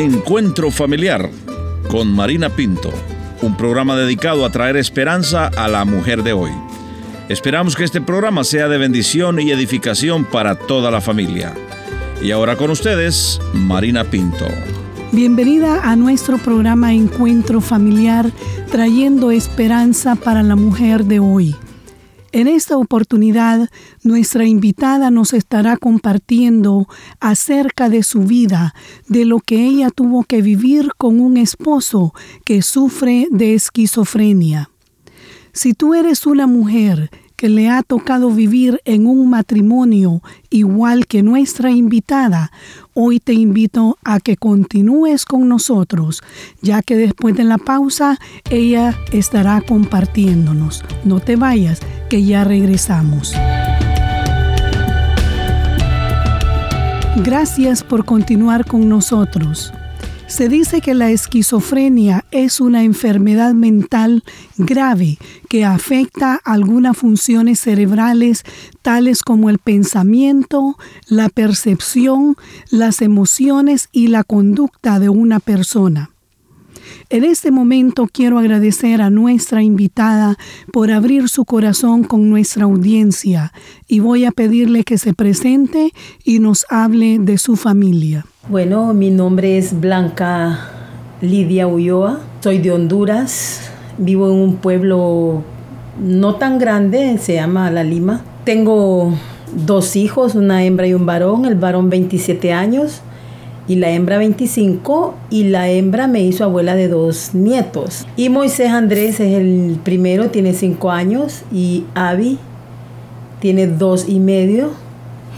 Encuentro Familiar con Marina Pinto, un programa dedicado a traer esperanza a la mujer de hoy. Esperamos que este programa sea de bendición y edificación para toda la familia. Y ahora con ustedes, Marina Pinto. Bienvenida a nuestro programa Encuentro Familiar, trayendo esperanza para la mujer de hoy. En esta oportunidad, nuestra invitada nos estará compartiendo acerca de su vida, de lo que ella tuvo que vivir con un esposo que sufre de esquizofrenia. Si tú eres una mujer que le ha tocado vivir en un matrimonio igual que nuestra invitada, hoy te invito a que continúes con nosotros, ya que después de la pausa ella estará compartiéndonos. No te vayas, que ya regresamos. Gracias por continuar con nosotros. Se dice que la esquizofrenia es una enfermedad mental grave que afecta algunas funciones cerebrales tales como el pensamiento, la percepción, las emociones y la conducta de una persona. En este momento quiero agradecer a nuestra invitada por abrir su corazón con nuestra audiencia y voy a pedirle que se presente y nos hable de su familia. Bueno, mi nombre es Blanca Lidia Ulloa, soy de Honduras, vivo en un pueblo no tan grande, se llama La Lima. Tengo dos hijos, una hembra y un varón, el varón 27 años y la hembra 25 y la hembra me hizo abuela de dos nietos. Y Moisés Andrés es el primero, tiene 5 años y Avi tiene dos y medio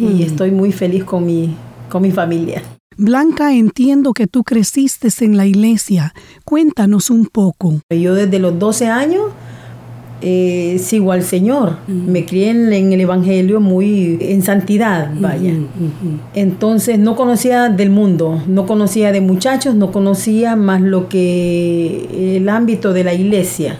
y hmm. estoy muy feliz con mi, con mi familia. Blanca, entiendo que tú creciste en la iglesia. Cuéntanos un poco. Yo desde los 12 años eh, sigo al Señor. Me crié en, el Evangelio muy en santidad, vaya. Entonces no conocía del mundo, no conocía de muchachos, no conocía más lo que el ámbito de la iglesia.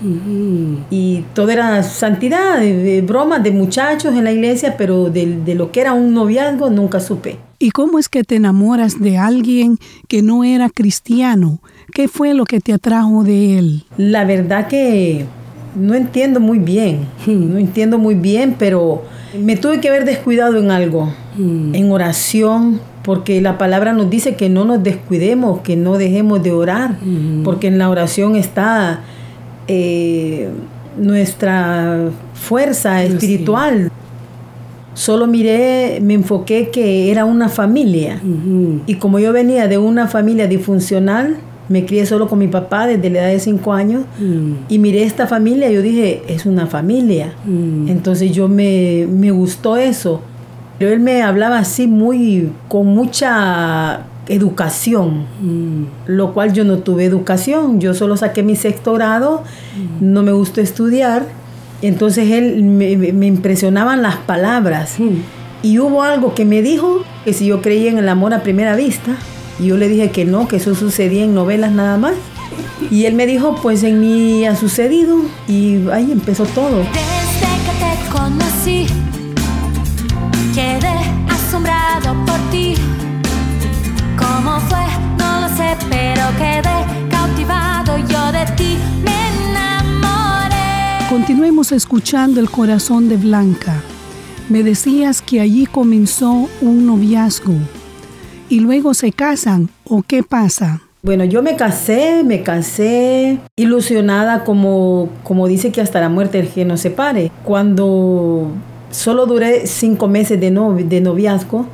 Y todo era santidad, de, bromas de muchachos en la iglesia, pero de lo que era un noviazgo nunca supe. ¿Y cómo es que te enamoras de alguien que no era cristiano? ¿Qué fue lo que te atrajo de él? La verdad que no entiendo muy bien, no entiendo muy bien, pero me tuve que haber descuidado en algo, mm. en oración, porque la palabra nos dice que no nos descuidemos, que no dejemos de orar, mm. porque en la oración está eh, nuestra fuerza espiritual. Solo miré, me enfoqué que era una familia. Y como yo venía de una familia disfuncional, me crié solo con mi papá desde la edad de 5 años mm. y miré esta familia y yo dije, es una familia. Mm. Entonces yo me, me, gustó eso. Pero él me hablaba así muy, con mucha educación, mm. lo cual yo no tuve educación. Yo solo saqué mi sexto grado, no me gustó estudiar entonces él me, impresionaban las palabras. Y hubo algo que me dijo que si yo creía en el amor a primera vista, y yo le dije que no, que eso sucedía en novelas nada más. Y él me dijo, pues en mí ha sucedido. Y ahí empezó todo. Desde que te conocí, quedé asombrado por ti. ¿Cómo fue? No lo sé, pero quedé cautivado yo de ti. Continuemos escuchando el corazón de Blanca. Me decías que allí comenzó un noviazgo y luego se casan o qué pasa. Bueno, yo me casé, me casé ilusionada como, como dice que hasta la muerte el que nos separe. Cuando solo duré cinco meses de, de noviazgo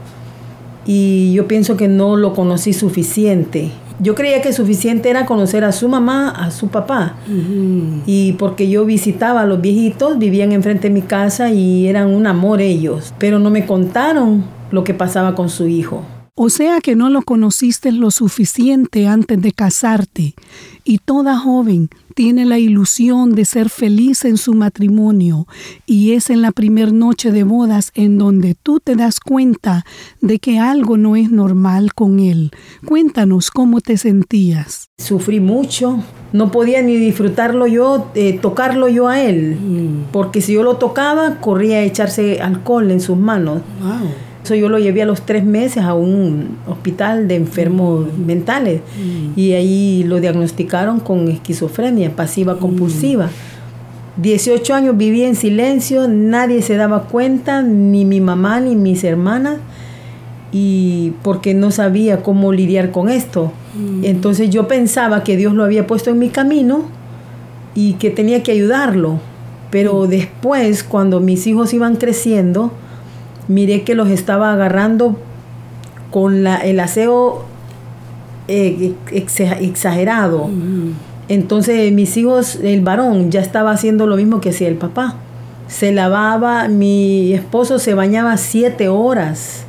y yo pienso que no lo conocí suficiente. Yo creía que suficiente era conocer a su mamá, a su papá. Y porque yo visitaba a los viejitos, vivían enfrente de mi casa y eran un amor ellos. Pero no me contaron lo que pasaba con su hijo. O sea que no lo conociste lo suficiente antes de casarte. Y toda joven tiene la ilusión de ser feliz en su matrimonio y es en la primer noche de bodas en donde tú te das cuenta de que algo no es normal con él. Cuéntanos cómo te sentías. Sufrí mucho, no podía ni disfrutarlo yo, eh, tocarlo yo a él, mm. porque si yo lo tocaba corría a echarse alcohol en sus manos. Yo lo llevé a los tres meses a un hospital de enfermos Mm. mentales y ahí lo diagnosticaron con esquizofrenia pasiva Mm. compulsiva. 18 años viví en silencio, nadie se daba cuenta, ni mi mamá ni mis hermanas, y porque no sabía cómo lidiar con esto. Entonces yo pensaba que Dios lo había puesto en mi camino y que tenía que ayudarlo. Pero después, cuando mis hijos iban creciendo, miré que los estaba agarrando con la, el aseo eh, exa- exagerado. Entonces mis hijos, el varón, ya estaba haciendo lo mismo que hacía el papá. Se lavaba, mi esposo se bañaba siete horas.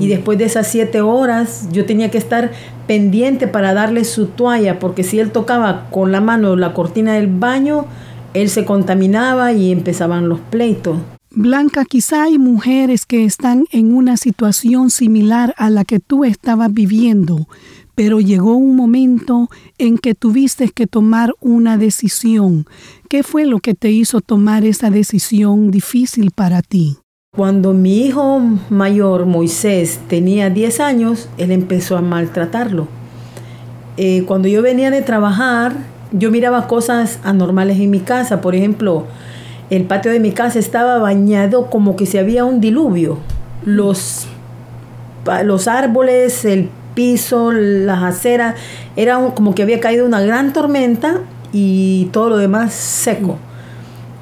Y después de esas siete horas yo tenía que estar pendiente para darle su toalla, porque si él tocaba con la mano la cortina del baño, él se contaminaba y empezaban los pleitos. Blanca, quizá hay mujeres que están en una situación similar a la que tú estabas viviendo, pero llegó un momento en que tuviste que tomar una decisión. ¿Qué fue lo que te hizo tomar esa decisión difícil para ti? Cuando mi hijo mayor, Moisés, tenía 10 años, él empezó a maltratarlo. Eh, cuando yo venía de trabajar, yo miraba cosas anormales en mi casa. Por ejemplo, el patio de mi casa estaba bañado como que si había un diluvio. Los, los árboles, el piso, las aceras, era un- como que había caído una gran tormenta y todo lo demás seco.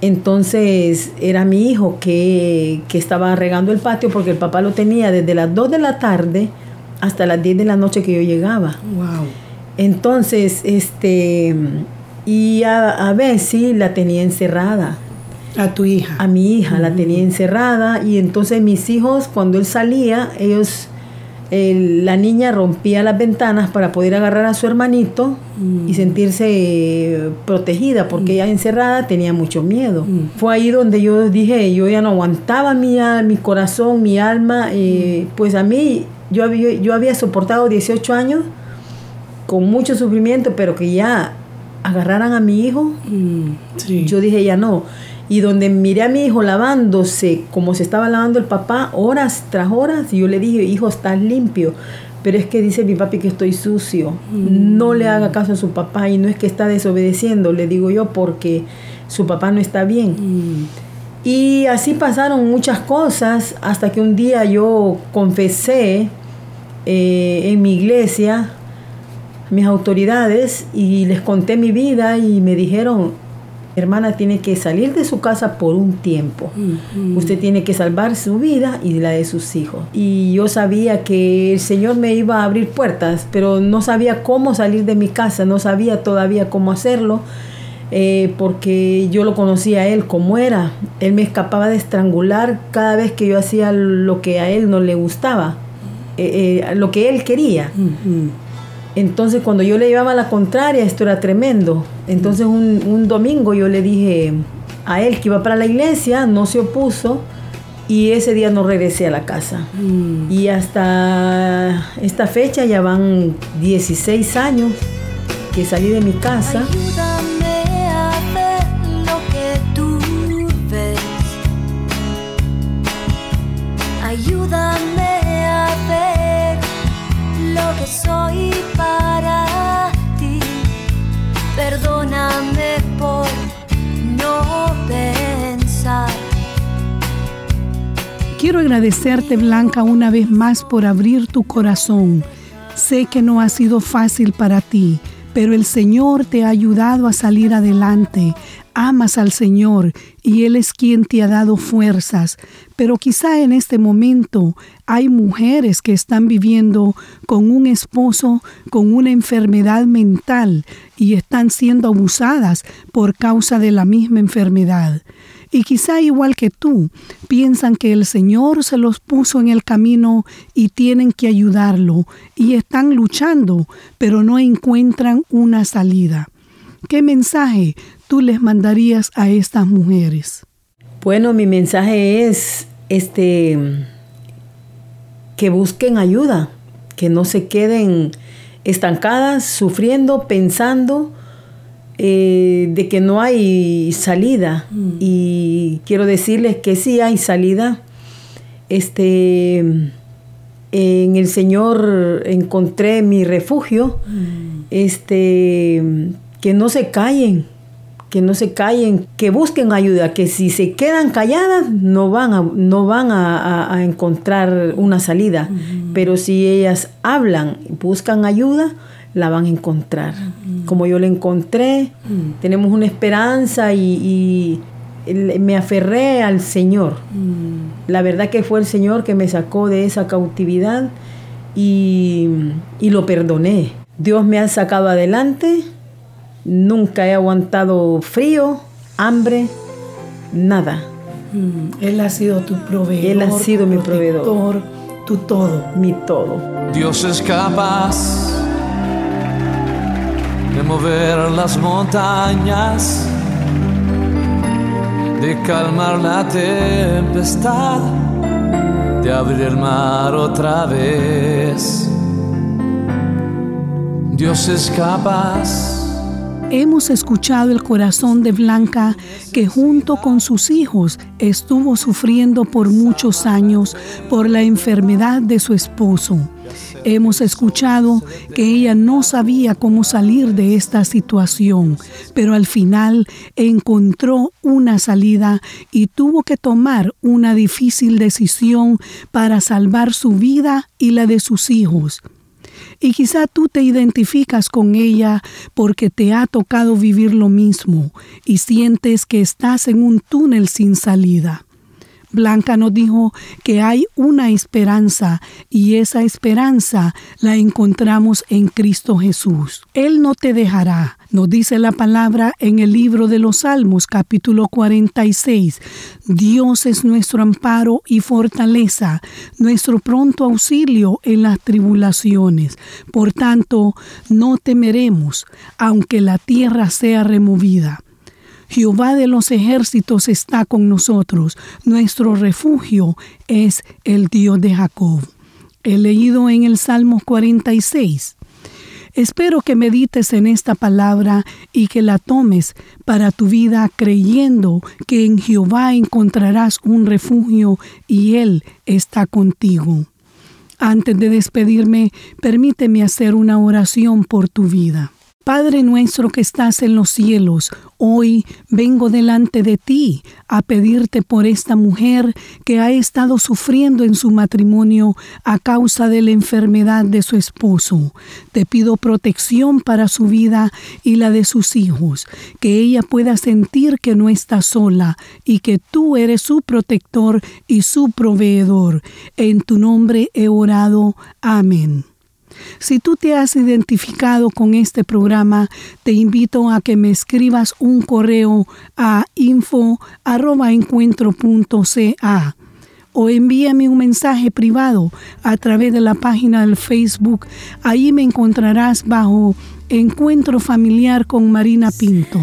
Entonces era mi hijo que, que estaba regando el patio porque el papá lo tenía desde las 2 de la tarde hasta las 10 de la noche que yo llegaba. Wow. Entonces, este, y a, a Bessie la tenía encerrada, A tu hija. a mi hija la tenía encerrada y entonces mis hijos cuando él salía, ellos, el- la niña rompía las ventanas para poder agarrar a su hermanito y sentirse eh, protegida porque ella encerrada tenía mucho miedo. Fue ahí donde yo dije, yo ya no aguantaba mi, mi corazón, mi alma, eh, pues a mí yo había, yo había soportado 18 años con mucho sufrimiento, pero que ya agarraran a mi hijo, sí. yo dije ya no. Y donde miré a mi hijo lavándose como se estaba lavando el papá, horas tras horas, y yo le dije, hijo, estás limpio. Pero es que dice mi papi que estoy sucio. No le haga caso a su papá y no es que está desobedeciendo, le digo yo, porque su papá no está bien. Y así pasaron muchas cosas hasta que un día yo confesé eh, en mi iglesia a mis autoridades y les conté mi vida y me dijeron, hermana tiene que salir de su casa por un tiempo. Usted tiene que salvar su vida y la de sus hijos. Y yo sabía que el Señor me iba a abrir puertas, pero no sabía cómo salir de mi casa, no sabía todavía cómo hacerlo. eh, porque yo lo conocía a él como era. Él me escapaba de estrangular cada vez que yo hacía lo que a él no le gustaba, eh, eh, lo que él quería. Entonces cuando yo le llevaba la contraria, esto era tremendo. Entonces un, un domingo yo le dije a él que iba para la iglesia, no se opuso y ese día no regresé a la casa. Y hasta esta fecha ya van 16 años que salí de mi casa. Que soy para ti. Perdóname por no pensar. Quiero agradecerte, Blanca, una vez más por abrir tu corazón. Sé que no ha sido fácil para ti, pero el Señor te ha ayudado a salir adelante. Amas al Señor y Él es quien te ha dado fuerzas. Pero quizá en este momento hay mujeres que están viviendo con un esposo con una enfermedad mental y están siendo abusadas por causa de la misma enfermedad. Y quizá igual que tú, piensan que el Señor se los puso en el camino y tienen que ayudarlo y están luchando, pero no encuentran una salida. ¿Qué mensaje tú les mandarías a estas mujeres? Bueno, mi mensaje es este que busquen ayuda, que no se queden estancadas, sufriendo, pensando eh, de que no hay salida. Y quiero decirles que sí hay salida. Este, en el Señor encontré mi refugio. Mm. Este, que no se callen, que no se callen, que busquen ayuda, que si se quedan calladas no van a, no van a, encontrar una salida, pero si ellas hablan, buscan ayuda, la van a encontrar. Como yo la encontré, tenemos una esperanza y, me aferré al Señor. La verdad que fue el Señor que me sacó de esa cautividad y, y lo perdoné. Dios me ha sacado adelante Nunca he aguantado frío, hambre, nada. Mm, él ha sido tu proveedor. Él ha sido mi proveedor. Tu todo. Mi todo. Dios es capaz mover las montañas, de calmar la tempestad, de abrir el mar otra vez. Dios es capaz Hemos escuchado el corazón de Blanca que junto con sus hijos estuvo sufriendo por muchos años por la enfermedad de su esposo. Hemos escuchado que ella no sabía cómo salir de esta situación, pero al final encontró una salida y tuvo que tomar una difícil decisión para salvar su vida y la de sus hijos. Y quizá tú te identificas con ella porque te ha tocado vivir lo mismo y sientes que estás en un túnel sin salida. Blanca nos dijo que hay una esperanza y esa esperanza la encontramos en Cristo Jesús. Él no te dejará, nos dice la palabra en el libro de los Salmos capítulo 46. Dios es nuestro amparo y fortaleza, nuestro pronto auxilio en las tribulaciones. Por tanto, no temeremos, aunque la tierra sea removida Jehová de los ejércitos está con nosotros. Nuestro refugio es el Dios de Jacob. He leído en el Salmo 46. Espero que medites en esta palabra y que la tomes para tu vida creyendo que en Jehová encontrarás un refugio y Él está contigo. Antes de despedirme, permíteme hacer una oración por tu vida. Padre nuestro que estás en los cielos, hoy vengo delante de ti a pedirte por esta mujer que ha estado sufriendo en su matrimonio a causa de la enfermedad de su esposo. Te pido protección para su vida y la de sus hijos, que ella pueda sentir que no está sola y que tú eres su protector y su proveedor. En tu nombre he orado. Amén. Si tú te has identificado con este programa, te invito a que me escribas un correo a info@encuentro.ca o envíame un mensaje privado a través de la página del Facebook. Ahí me encontrarás bajo Encuentro Familiar con Marina Pinto.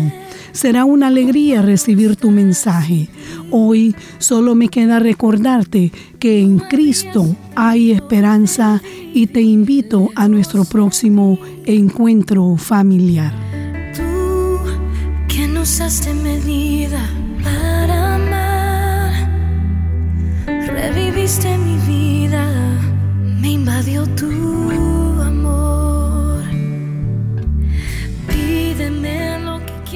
Será una alegría recibir tu mensaje. Hoy solo me queda recordarte que en Cristo hay esperanza y te invito a nuestro próximo encuentro familiar. Tú que nos has medida para amar, reviviste mi vida, me invadió tu